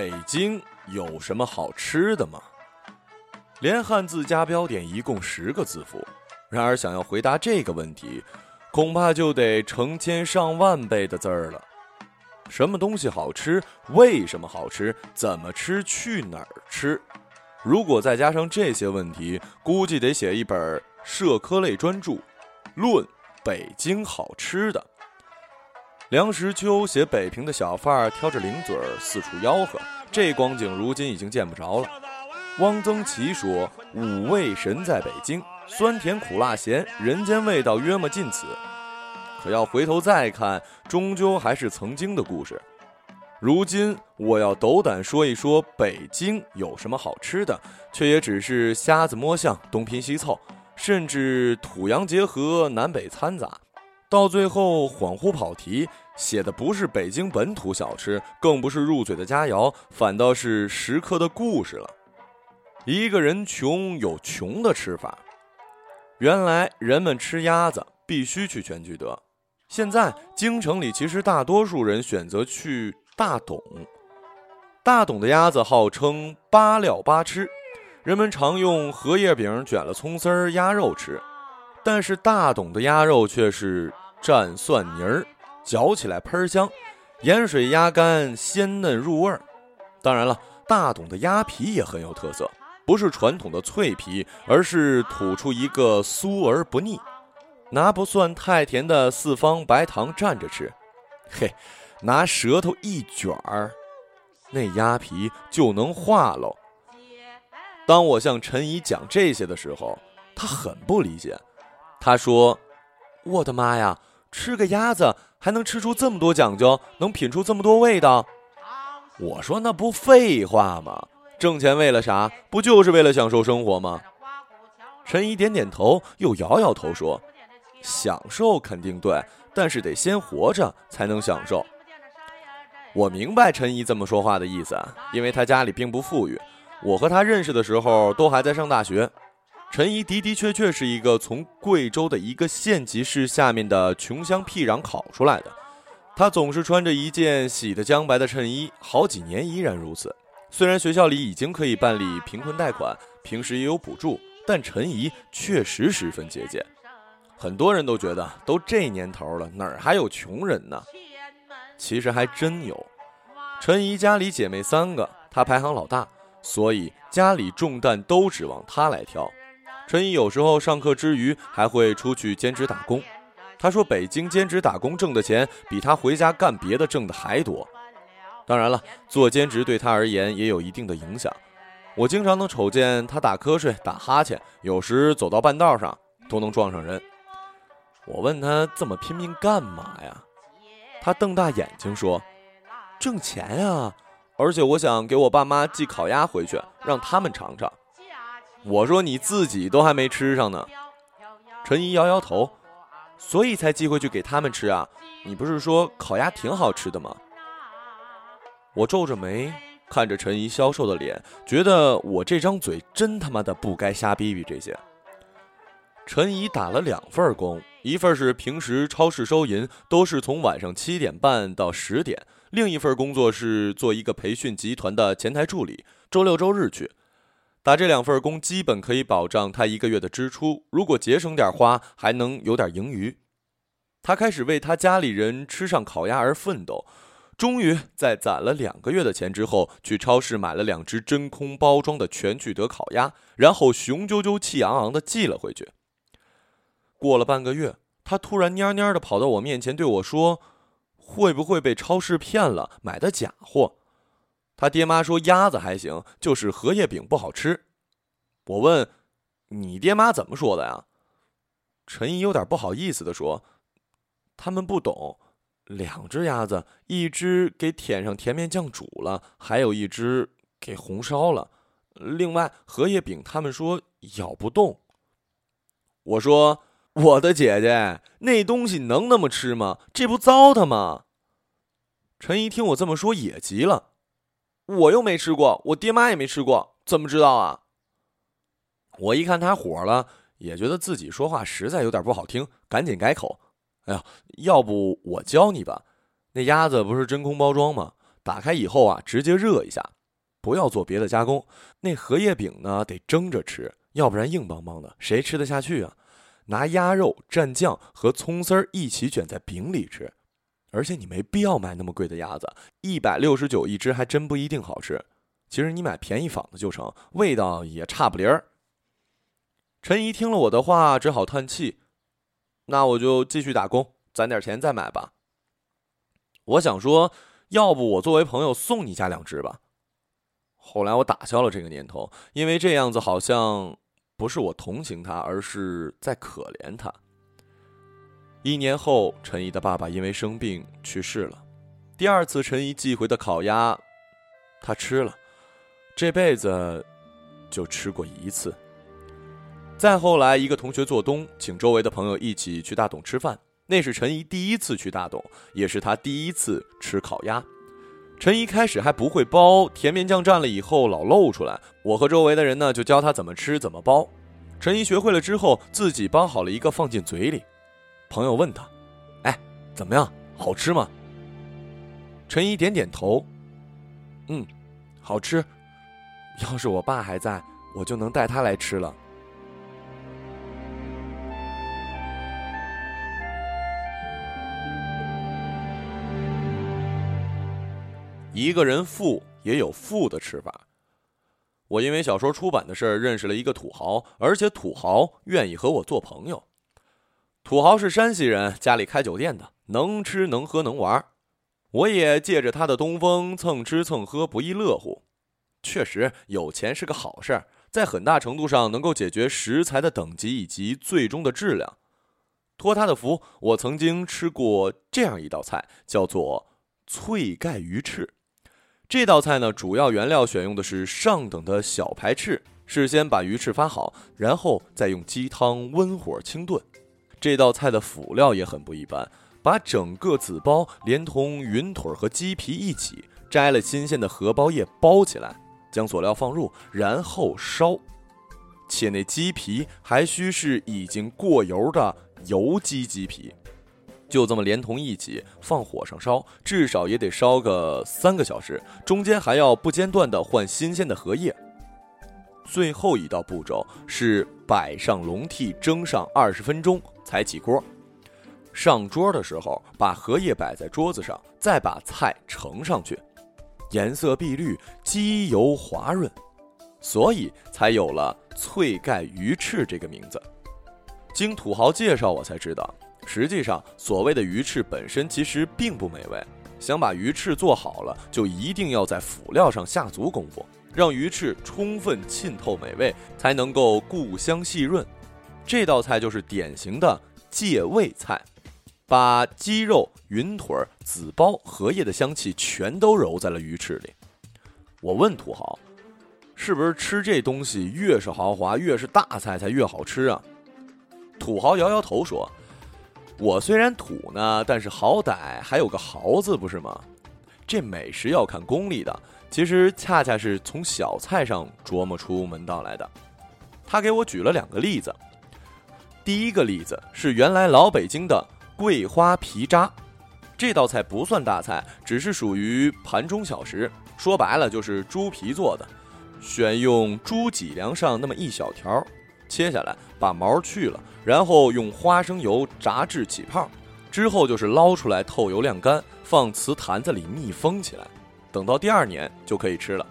北京有什么好吃的吗？连汉字加标点一共十个字符，然而想要回答这个问题，恐怕就得成千上万倍的字儿了。什么东西好吃？为什么好吃？怎么吃？去哪儿吃？如果再加上这些问题，估计得写一本社科类专著，论北京好吃的。梁实秋写北平的小贩儿挑着零嘴儿四处吆喝，这光景如今已经见不着了。汪曾祺说：“五味神在北京，酸甜苦辣咸，人间味道约莫尽此。”可要回头再看，终究还是曾经的故事。如今我要斗胆说一说北京有什么好吃的，却也只是瞎子摸象，东拼西凑，甚至土洋结合，南北掺杂。到最后恍惚跑题，写的不是北京本土小吃，更不是入嘴的佳肴，反倒是食客的故事了。一个人穷有穷的吃法。原来人们吃鸭子必须去全聚德，现在京城里其实大多数人选择去大董。大董的鸭子号称八料八吃，人们常用荷叶饼卷了葱丝儿鸭肉吃，但是大董的鸭肉却是。蘸蒜泥儿，嚼起来喷香，盐水鸭肝鲜嫩入味儿。当然了，大董的鸭皮也很有特色，不是传统的脆皮，而是吐出一个酥而不腻，拿不算太甜的四方白糖蘸着吃。嘿，拿舌头一卷儿，那鸭皮就能化喽。当我向陈怡讲这些的时候，他很不理解，他说：“我的妈呀！”吃个鸭子还能吃出这么多讲究，能品出这么多味道？我说那不废话吗？挣钱为了啥？不就是为了享受生活吗？陈怡点点头，又摇摇头说：“享受肯定对，但是得先活着才能享受。”我明白陈怡这么说话的意思，因为他家里并不富裕。我和他认识的时候都还在上大学。陈怡的的确确是一个从贵州的一个县级市下面的穷乡僻壤考出来的。他总是穿着一件洗得将白的衬衣，好几年依然如此。虽然学校里已经可以办理贫困贷款，平时也有补助，但陈怡确实十分节俭。很多人都觉得，都这年头了，哪儿还有穷人呢？其实还真有。陈怡家里姐妹三个，她排行老大，所以家里重担都指望她来挑。陈怡有时候上课之余还会出去兼职打工。他说：“北京兼职打工挣的钱比他回家干别的挣的还多。”当然了，做兼职对他而言也有一定的影响。我经常能瞅见他打瞌睡、打哈欠，有时走到半道上都能撞上人。我问他这么拼命干嘛呀？他瞪大眼睛说：“挣钱呀！而且我想给我爸妈寄烤鸭回去，让他们尝尝。”我说你自己都还没吃上呢，陈怡摇摇头，所以才寄回去给他们吃啊。你不是说烤鸭挺好吃的吗？我皱着眉看着陈怡消瘦的脸，觉得我这张嘴真他妈的不该瞎逼逼这些。陈怡打了两份工，一份是平时超市收银，都是从晚上七点半到十点；另一份工作是做一个培训集团的前台助理，周六周日去。打这两份工，基本可以保障他一个月的支出。如果节省点花，还能有点盈余。他开始为他家里人吃上烤鸭而奋斗。终于在攒了两个月的钱之后，去超市买了两只真空包装的全聚德烤鸭，然后雄赳赳气昂昂地寄了回去。过了半个月，他突然蔫蔫地跑到我面前对我说：“会不会被超市骗了，买的假货？”他爹妈说鸭子还行，就是荷叶饼不好吃。我问：“你爹妈怎么说的呀？”陈怡有点不好意思地说：“他们不懂，两只鸭子，一只给舔上甜面酱煮了，还有一只给红烧了。另外荷叶饼，他们说咬不动。”我说：“我的姐姐，那东西能那么吃吗？这不糟蹋吗？”陈怡听我这么说也急了。我又没吃过，我爹妈也没吃过，怎么知道啊？我一看他火了，也觉得自己说话实在有点不好听，赶紧改口。哎呀，要不我教你吧？那鸭子不是真空包装吗？打开以后啊，直接热一下，不要做别的加工。那荷叶饼呢，得蒸着吃，要不然硬邦邦的，谁吃得下去啊？拿鸭肉蘸酱和葱丝儿一起卷在饼里吃，而且你没必要买那么贵的鸭子，一百六十九一只还真不一定好吃。其实你买便宜仿的就成，味道也差不离儿。陈怡听了我的话，只好叹气：“那我就继续打工，攒点钱再买吧。”我想说，要不我作为朋友送你家两只吧。后来我打消了这个念头，因为这样子好像不是我同情他，而是在可怜他。一年后，陈怡的爸爸因为生病去世了。第二次陈怡寄回的烤鸭，他吃了，这辈子就吃过一次。再后来，一个同学做东，请周围的朋友一起去大董吃饭。那是陈怡第一次去大董，也是他第一次吃烤鸭。陈怡开始还不会包，甜面酱蘸了以后老露出来。我和周围的人呢，就教他怎么吃怎么包。陈怡学会了之后，自己包好了一个放进嘴里。朋友问他：“哎，怎么样？好吃吗？”陈怡点点头：“嗯，好吃。要是我爸还在，我就能带他来吃了。”一个人富也有富的吃法。我因为小说出版的事儿认识了一个土豪，而且土豪愿意和我做朋友。土豪是山西人，家里开酒店的，能吃能喝能玩。我也借着他的东风蹭吃蹭喝，不亦乐乎。确实，有钱是个好事儿，在很大程度上能够解决食材的等级以及最终的质量。托他的福，我曾经吃过这样一道菜，叫做脆盖鱼翅。这道菜呢，主要原料选用的是上等的小排翅，事先把鱼翅发好，然后再用鸡汤温火清炖。这道菜的辅料也很不一般，把整个子包连同云腿和鸡皮一起摘了新鲜的荷包叶包起来，将佐料放入，然后烧。且那鸡皮还需是已经过油的油鸡鸡皮。就这么连同一起放火上烧，至少也得烧个三个小时，中间还要不间断的换新鲜的荷叶。最后一道步骤是摆上笼屉蒸上二十分钟才起锅。上桌的时候把荷叶摆在桌子上，再把菜盛上去，颜色碧绿，鸡油滑润，所以才有了脆盖鱼翅这个名字。经土豪介绍，我才知道。实际上，所谓的鱼翅本身其实并不美味。想把鱼翅做好了，就一定要在辅料上下足功夫，让鱼翅充分浸透美味，才能够固香细润。这道菜就是典型的借味菜，把鸡肉、云腿、紫包、荷叶的香气全都揉在了鱼翅里。我问土豪：“是不是吃这东西越是豪华，越是大菜才越好吃啊？”土豪摇摇头说。我虽然土呢，但是好歹还有个豪字，不是吗？这美食要看功力的，其实恰恰是从小菜上琢磨出门道来的。他给我举了两个例子。第一个例子是原来老北京的桂花皮渣，这道菜不算大菜，只是属于盘中小食。说白了就是猪皮做的，选用猪脊梁上那么一小条。切下来，把毛去了，然后用花生油炸至起泡，之后就是捞出来透油晾干，放瓷坛子里密封起来，等到第二年就可以吃了。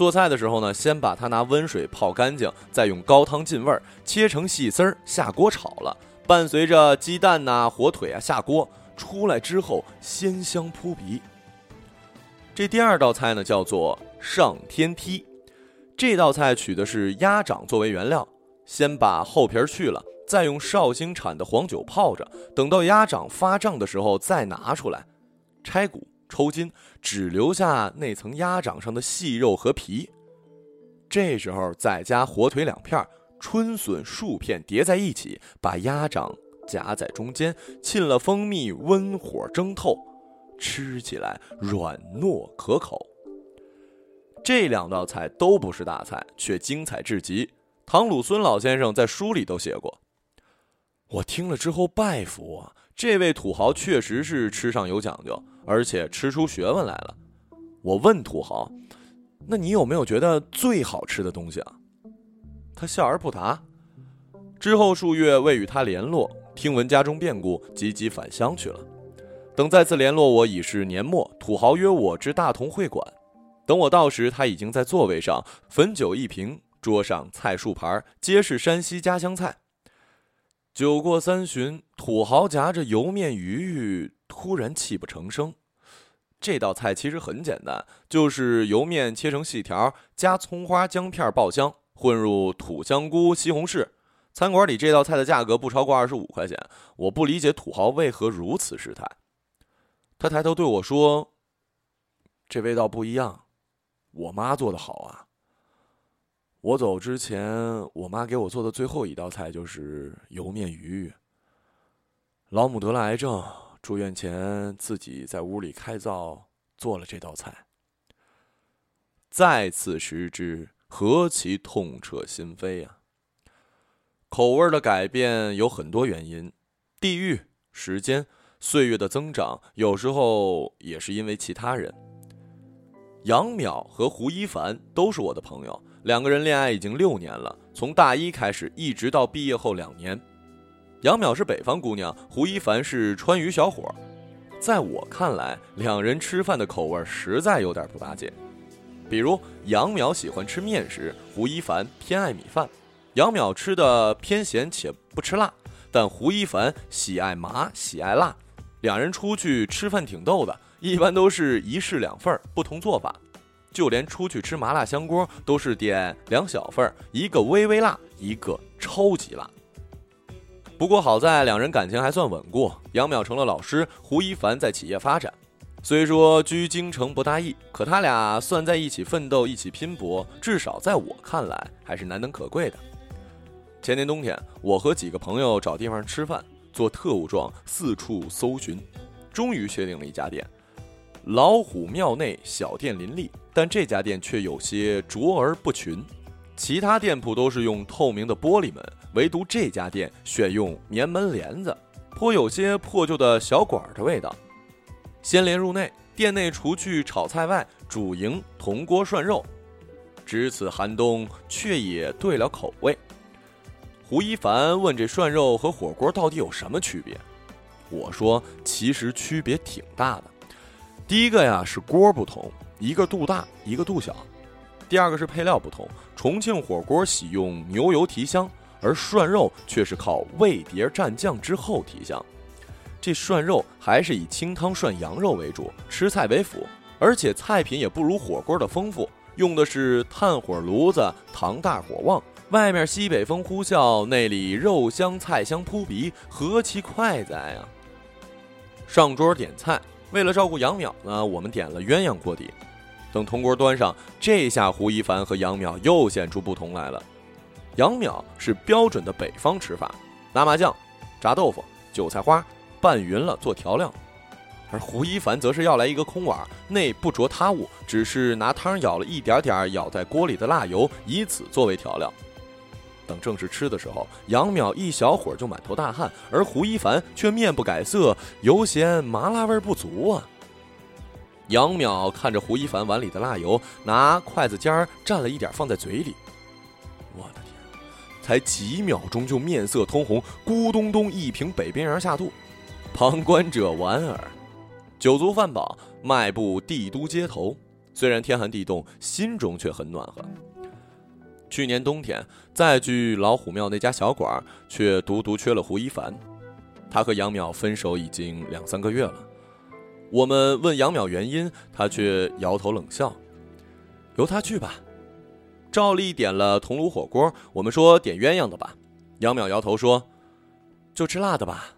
做菜的时候呢，先把它拿温水泡干净，再用高汤浸味儿，切成细丝儿下锅炒了，伴随着鸡蛋呐、火腿啊下锅，出来之后鲜香扑鼻。这第二道菜呢叫做上天梯，这道菜取的是鸭掌作为原料。先把厚皮儿去了，再用绍兴产的黄酒泡着，等到鸭掌发胀的时候再拿出来，拆骨抽筋，只留下那层鸭掌上的细肉和皮。这时候再加火腿两片、春笋数片叠在一起，把鸭掌夹在中间，浸了蜂蜜，温火蒸透，吃起来软糯可口。这两道菜都不是大菜，却精彩至极。唐鲁孙老先生在书里都写过，我听了之后拜服啊！这位土豪确实是吃上有讲究，而且吃出学问来了。我问土豪：“那你有没有觉得最好吃的东西啊？”他笑而不答。之后数月未与他联络，听闻家中变故，急急返乡去了。等再次联络我，已是年末。土豪约我至大同会馆，等我到时，他已经在座位上，汾酒一瓶，桌上菜数盘，皆是山西家乡菜。酒过三巡，土豪夹着油面鱼，突然泣不成声。这道菜其实很简单，就是油面切成细条，加葱花、姜片爆香，混入土香菇、西红柿。餐馆里这道菜的价格不超过二十五块钱，我不理解土豪为何如此失态。他抬头对我说：“这味道不一样，我妈做的好啊。”我走之前，我妈给我做的最后一道菜就是油面鱼。老母得了癌症，住院前自己在屋里开灶做了这道菜。再次食之，何其痛彻心扉啊！口味的改变有很多原因，地域、时间、岁月的增长，有时候也是因为其他人。杨淼和胡一凡都是我的朋友，两个人恋爱已经六年了，从大一开始一直到毕业后两年。杨淼是北方姑娘，胡一凡是川渝小伙。在我看来，两人吃饭的口味实在有点不搭界。比如，杨淼喜欢吃面食，胡一凡偏爱米饭。杨淼吃的偏咸且不吃辣，但胡一凡喜爱麻喜爱辣。两人出去吃饭挺逗的，一般都是一式两份儿不同做法。就连出去吃麻辣香锅，都是点两小份儿一个微微辣，一个超级辣。不过好在两人感情还算稳固，杨淼成了老师，胡一凡在企业发展。虽说居京城不大易，可他俩算在一起奋斗、一起拼搏，至少在我看来还是难能可贵的。前年冬天，我和几个朋友找地方吃饭，做特务状四处搜寻，终于确定了一家店。老虎庙内小店林立，但这家店却有些卓而不群。其他店铺都是用透明的玻璃门，唯独这家店选用棉门帘子，颇有些破旧的小馆儿的味道。先连入内，店内除去炒菜外，主营铜锅涮肉，值此寒冬，却也对了口味。胡一凡问：“这涮肉和火锅到底有什么区别？”我说：“其实区别挺大的。第一个呀是锅不同，一个肚大，一个肚小；第二个是配料不同，重庆火锅喜用牛油提香，而涮肉却是靠味碟蘸酱之后提香。这涮肉还是以清汤涮羊肉为主，吃菜为辅，而且菜品也不如火锅的丰富，用的是炭火炉子，糖大火旺。”外面西北风呼啸，内里肉香菜香扑鼻，何其快哉啊！上桌点菜，为了照顾杨淼呢，我们点了鸳鸯锅底。等铜锅端上，这下胡一凡和杨淼又显出不同来了。杨淼是标准的北方吃法，拿麻酱、炸豆腐、韭菜花拌匀了做调料，而胡一凡则是要来一个空碗，内不着他物，只是拿汤舀了一点点舀在锅里的辣油，以此作为调料。等正式吃的时候，杨淼一小会儿就满头大汗，而胡一凡却面不改色，犹嫌麻辣味不足啊。杨淼看着胡一凡碗里的辣油，拿筷子尖儿蘸了一点放在嘴里，我的，才几秒钟就面色通红，咕咚咚一瓶北冰洋下肚，旁观者莞尔。酒足饭饱，迈步帝都街头，虽然天寒地冻，心中却很暖和。去年冬天再去老虎庙那家小馆，却独独缺了胡一凡。他和杨淼分手已经两三个月了。我们问杨淼原因，他却摇头冷笑：“由他去吧。”照例点了铜炉火锅，我们说点鸳鸯的吧。杨淼摇头说：“就吃辣的吧。”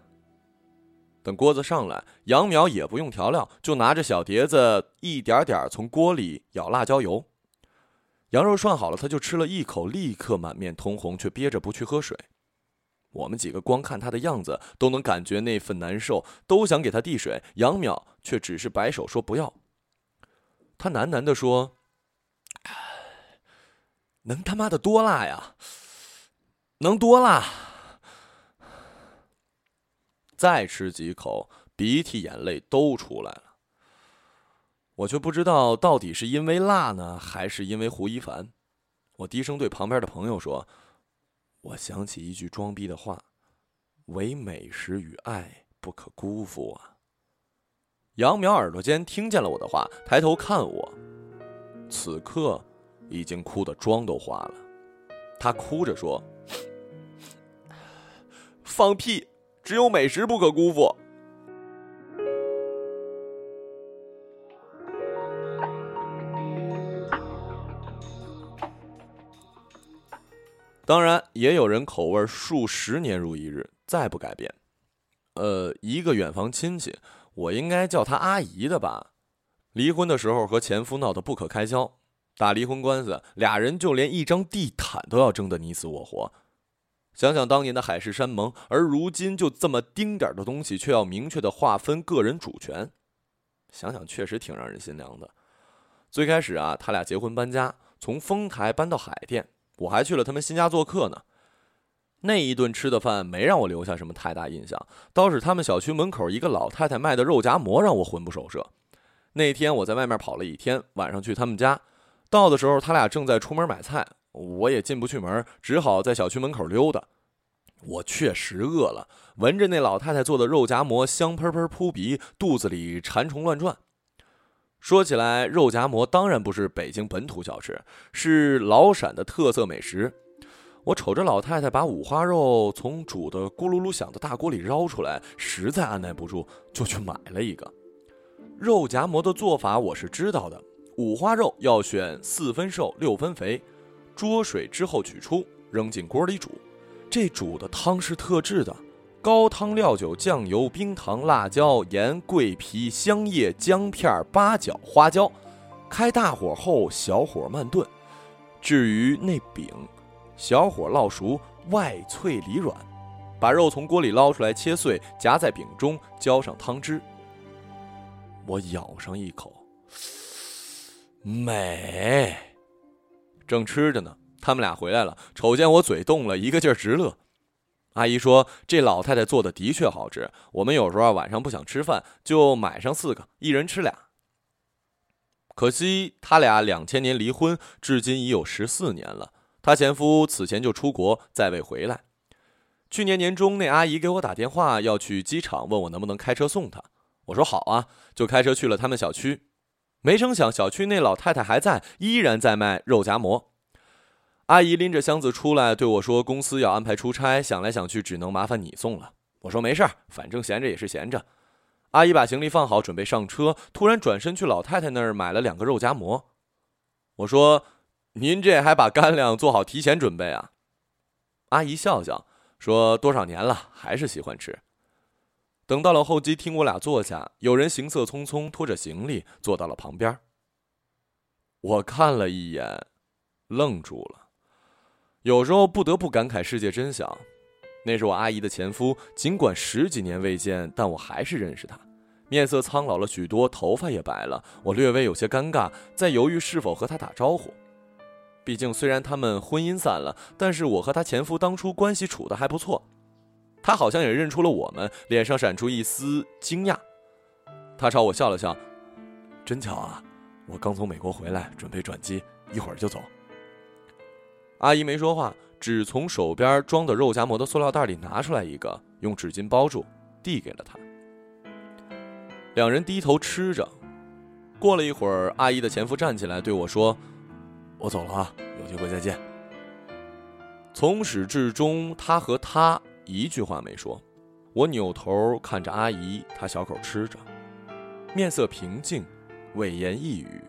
等锅子上来，杨淼也不用调料，就拿着小碟子一点点从锅里舀辣椒油。羊肉涮好了，他就吃了一口，立刻满面通红，却憋着不去喝水。我们几个光看他的样子，都能感觉那份难受，都想给他递水。杨淼却只是摆手说不要。他喃喃地说：“能他妈的多辣呀？能多辣？”再吃几口，鼻涕眼泪都出来了。我却不知道到底是因为辣呢，还是因为胡一凡。我低声对旁边的朋友说：“我想起一句装逼的话，唯美食与爱不可辜负啊。”杨苗耳朵尖听见了我的话，抬头看我，此刻已经哭得妆都花了。他哭着说：“放屁，只有美食不可辜负。”当然，也有人口味数十年如一日，再不改变。呃，一个远房亲戚，我应该叫她阿姨的吧？离婚的时候和前夫闹得不可开交，打离婚官司，俩人就连一张地毯都要争得你死我活。想想当年的海誓山盟，而如今就这么丁点的东西，却要明确的划分个人主权，想想确实挺让人心凉的。最开始啊，他俩结婚搬家，从丰台搬到海淀。我还去了他们新家做客呢，那一顿吃的饭没让我留下什么太大印象，倒是他们小区门口一个老太太卖的肉夹馍让我魂不守舍。那天我在外面跑了一天，晚上去他们家，到的时候他俩正在出门买菜，我也进不去门，只好在小区门口溜达。我确实饿了，闻着那老太太做的肉夹馍香喷喷扑鼻，肚子里馋虫乱转。说起来，肉夹馍当然不是北京本土小吃，是老陕的特色美食。我瞅着老太太把五花肉从煮的咕噜噜响的大锅里捞出来，实在按耐不住，就去买了一个。肉夹馍的做法我是知道的，五花肉要选四分瘦六分肥，焯水之后取出，扔进锅里煮。这煮的汤是特制的。高汤、料酒、酱油、冰糖、辣椒、盐、桂皮、香叶、姜片、八角、花椒，开大火后小火慢炖。至于那饼，小火烙熟，外脆里软。把肉从锅里捞出来切碎，夹在饼中，浇上汤汁。我咬上一口，美。正吃着呢，他们俩回来了，瞅见我嘴动了，一个劲儿直乐。阿姨说：“这老太太做的的确好吃。我们有时候晚上不想吃饭，就买上四个，一人吃俩。可惜他俩两千年离婚，至今已有十四年了。她前夫此前就出国，再未回来。去年年中，那阿姨给我打电话，要去机场，问我能不能开车送她。我说好啊，就开车去了他们小区。没成想，小区那老太太还在，依然在卖肉夹馍。”阿姨拎着箱子出来对我说：“公司要安排出差，想来想去，只能麻烦你送了。”我说：“没事儿，反正闲着也是闲着。”阿姨把行李放好，准备上车，突然转身去老太太那儿买了两个肉夹馍。我说：“您这还把干粮做好提前准备啊？”阿姨笑笑说：“多少年了，还是喜欢吃。”等到了候机厅，我俩坐下，有人行色匆匆拖着行李坐到了旁边。我看了一眼，愣住了。有时候不得不感慨世界真小。那是我阿姨的前夫，尽管十几年未见，但我还是认识他。面色苍老了许多，头发也白了。我略微有些尴尬，在犹豫是否和他打招呼。毕竟虽然他们婚姻散了，但是我和他前夫当初关系处得还不错。他好像也认出了我们，脸上闪出一丝惊讶。他朝我笑了笑：“真巧啊，我刚从美国回来，准备转机，一会儿就走。”阿姨没说话，只从手边装的肉夹馍的塑料袋里拿出来一个，用纸巾包住，递给了他。两人低头吃着。过了一会儿，阿姨的前夫站起来对我说：“我走了啊，有机会再见。”从始至终，他和他一句话没说。我扭头看着阿姨，她小口吃着，面色平静，未言一语，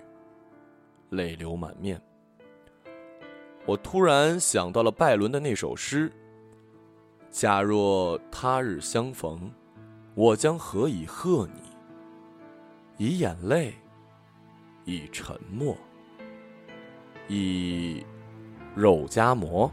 泪流满面。我突然想到了拜伦的那首诗：“假若他日相逢，我将何以贺你？以眼泪，以沉默，以肉夹馍。”